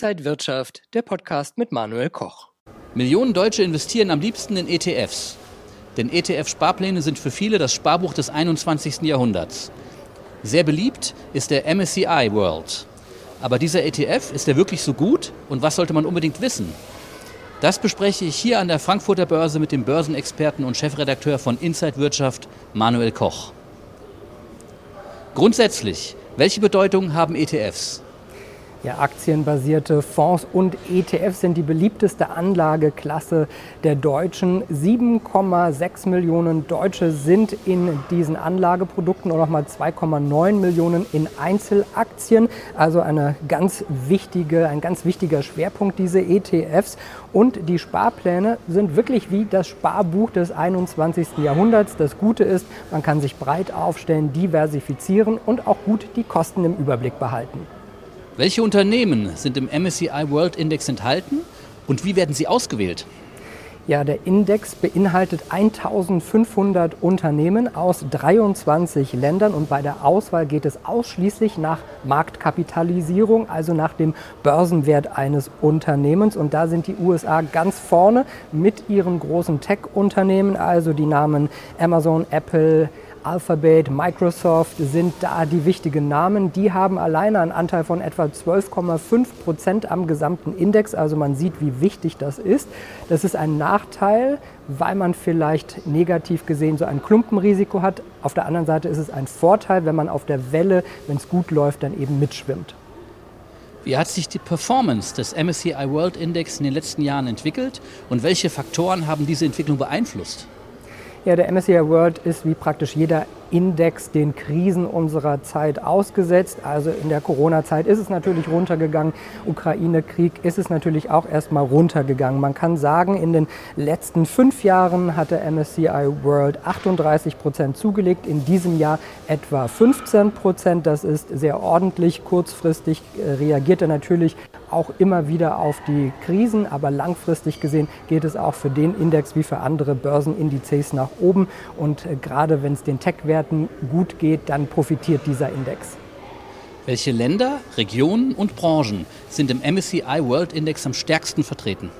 Inside Wirtschaft, der Podcast mit Manuel Koch. Millionen Deutsche investieren am liebsten in ETFs. Denn ETF-Sparpläne sind für viele das Sparbuch des 21. Jahrhunderts. Sehr beliebt ist der MSCI World. Aber dieser ETF, ist er wirklich so gut und was sollte man unbedingt wissen? Das bespreche ich hier an der Frankfurter Börse mit dem Börsenexperten und Chefredakteur von Inside Wirtschaft, Manuel Koch. Grundsätzlich, welche Bedeutung haben ETFs? Ja, aktienbasierte Fonds und ETFs sind die beliebteste Anlageklasse der Deutschen. 7,6 Millionen Deutsche sind in diesen Anlageprodukten und nochmal 2,9 Millionen in Einzelaktien. Also eine ganz wichtige, ein ganz wichtiger Schwerpunkt, diese ETFs. Und die Sparpläne sind wirklich wie das Sparbuch des 21. Jahrhunderts. Das Gute ist, man kann sich breit aufstellen, diversifizieren und auch gut die Kosten im Überblick behalten. Welche Unternehmen sind im MSCI World Index enthalten und wie werden sie ausgewählt? Ja, der Index beinhaltet 1500 Unternehmen aus 23 Ländern und bei der Auswahl geht es ausschließlich nach Marktkapitalisierung, also nach dem Börsenwert eines Unternehmens. Und da sind die USA ganz vorne mit ihren großen Tech-Unternehmen, also die Namen Amazon, Apple, Alphabet, Microsoft sind da die wichtigen Namen. Die haben alleine einen Anteil von etwa 12,5 Prozent am gesamten Index. Also man sieht, wie wichtig das ist. Das ist ein Nachteil, weil man vielleicht negativ gesehen so ein Klumpenrisiko hat. Auf der anderen Seite ist es ein Vorteil, wenn man auf der Welle, wenn es gut läuft, dann eben mitschwimmt. Wie hat sich die Performance des MSCI World Index in den letzten Jahren entwickelt und welche Faktoren haben diese Entwicklung beeinflusst? Ja, der MSCI World ist wie praktisch jeder Index den Krisen unserer Zeit ausgesetzt. Also in der Corona-Zeit ist es natürlich runtergegangen. Ukraine-Krieg ist es natürlich auch erstmal runtergegangen. Man kann sagen, in den letzten fünf Jahren hat der MSCI World 38 Prozent zugelegt. In diesem Jahr etwa 15 Prozent. Das ist sehr ordentlich. Kurzfristig äh, reagiert er natürlich auch immer wieder auf die Krisen, aber langfristig gesehen geht es auch für den Index wie für andere Börsenindizes nach oben. Und äh, gerade wenn es den Tech-Werten gut geht, dann profitiert dieser Index. Welche Länder, Regionen und Branchen sind im MSCI World Index am stärksten vertreten?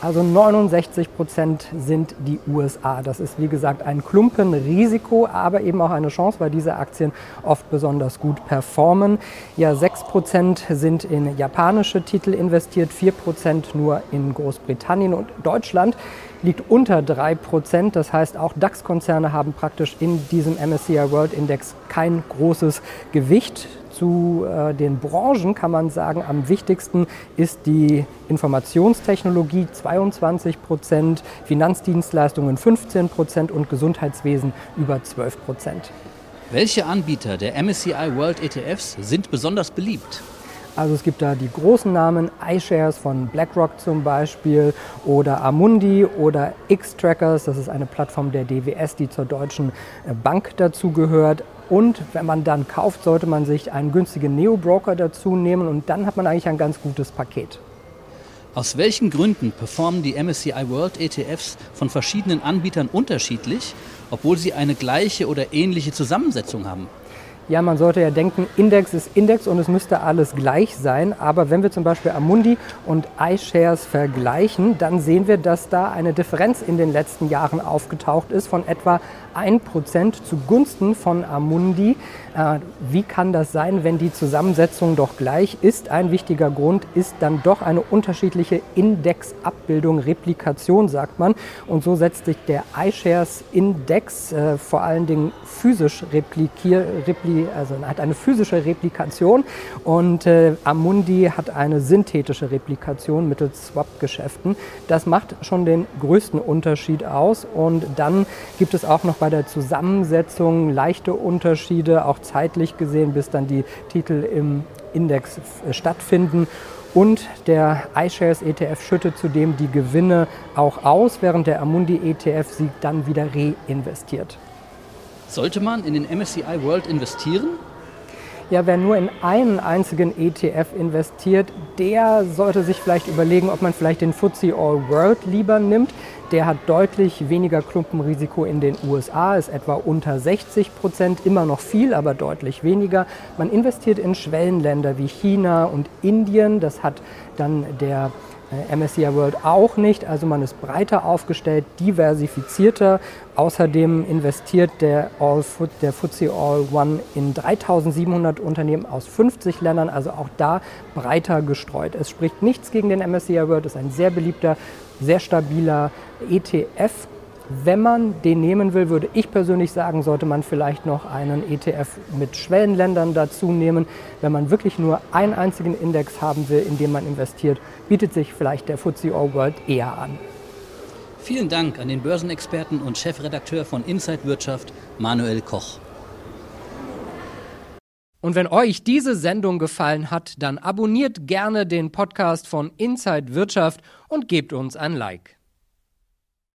Also 69 Prozent sind die USA. Das ist wie gesagt ein Klumpenrisiko, aber eben auch eine Chance, weil diese Aktien oft besonders gut performen. Ja, 6 Prozent sind in japanische Titel investiert, 4 Prozent nur in Großbritannien und Deutschland liegt unter 3 Prozent. Das heißt, auch DAX-Konzerne haben praktisch in diesem MSCI World Index kein großes Gewicht. Zu äh, den Branchen kann man sagen, am wichtigsten ist die Informationstechnologie 22 Prozent, Finanzdienstleistungen 15 Prozent und Gesundheitswesen über 12 Prozent. Welche Anbieter der MSCI World ETFs sind besonders beliebt? Also es gibt da die großen Namen, iShares von BlackRock zum Beispiel oder Amundi oder X-Trackers, das ist eine Plattform der DWS, die zur Deutschen äh, Bank dazugehört. Und wenn man dann kauft, sollte man sich einen günstigen Neo-Broker dazu nehmen und dann hat man eigentlich ein ganz gutes Paket. Aus welchen Gründen performen die MSCI World ETFs von verschiedenen Anbietern unterschiedlich, obwohl sie eine gleiche oder ähnliche Zusammensetzung haben? Ja, man sollte ja denken, Index ist Index und es müsste alles gleich sein. Aber wenn wir zum Beispiel Amundi und iShares vergleichen, dann sehen wir, dass da eine Differenz in den letzten Jahren aufgetaucht ist von etwa 1% zugunsten von Amundi. Äh, wie kann das sein, wenn die Zusammensetzung doch gleich ist? Ein wichtiger Grund ist dann doch eine unterschiedliche Indexabbildung, Replikation sagt man. Und so setzt sich der iShares Index äh, vor allen Dingen physisch replikier, repli, also hat eine physische Replikation und äh, Amundi hat eine synthetische Replikation mittels Swap-Geschäften. Das macht schon den größten Unterschied aus und dann gibt es auch noch bei der Zusammensetzung leichte Unterschiede, auch zeitlich gesehen, bis dann die Titel im Index äh, stattfinden. Und der iShares ETF schüttet zudem die Gewinne auch aus, während der Amundi ETF sie dann wieder reinvestiert. Sollte man in den MSCI World investieren? Ja, wer nur in einen einzigen ETF investiert, der sollte sich vielleicht überlegen, ob man vielleicht den FTSE All World lieber nimmt. Der hat deutlich weniger Klumpenrisiko in den USA, ist etwa unter 60 Prozent, immer noch viel, aber deutlich weniger. Man investiert in Schwellenländer wie China und Indien. Das hat dann der MSCI World auch nicht, also man ist breiter aufgestellt, diversifizierter. Außerdem investiert der, All, der FTSE All One in 3700 Unternehmen aus 50 Ländern, also auch da breiter gestreut. Es spricht nichts gegen den MSCI World, ist ein sehr beliebter, sehr stabiler ETF wenn man den nehmen will, würde ich persönlich sagen, sollte man vielleicht noch einen ETF mit Schwellenländern dazu nehmen. Wenn man wirklich nur einen einzigen Index haben will, in dem man investiert, bietet sich vielleicht der FTSE All World eher an. Vielen Dank an den Börsenexperten und Chefredakteur von Inside Wirtschaft, Manuel Koch. Und wenn euch diese Sendung gefallen hat, dann abonniert gerne den Podcast von Inside Wirtschaft und gebt uns ein Like.